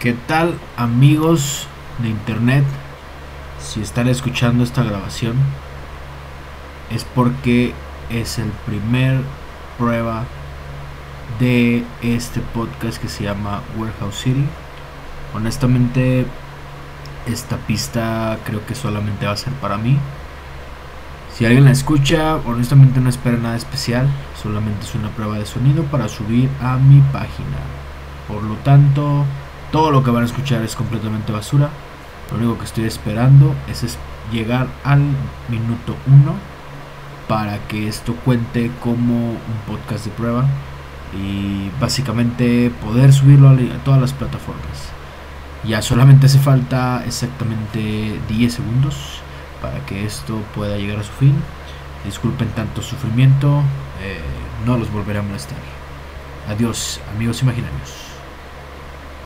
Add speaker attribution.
Speaker 1: ¿Qué tal amigos de internet? Si están escuchando esta grabación es porque es el primer prueba de este podcast que se llama Warehouse City. Honestamente esta pista creo que solamente va a ser para mí. Si alguien la escucha, honestamente no espera nada especial, solamente es una prueba de sonido para subir a mi página. Por lo tanto, todo lo que van a escuchar es completamente basura. Lo único que estoy esperando es, llegar al minuto 1 para que esto cuente como un podcast de prueba y básicamente poder subirlo a todas las plataformas. Ya solamente hace falta exactamente 10 segundos para que esto pueda llegar a su fin. Disculpen tanto sufrimiento, eh, no los volveré a molestar. Adiós, amigos imaginarios.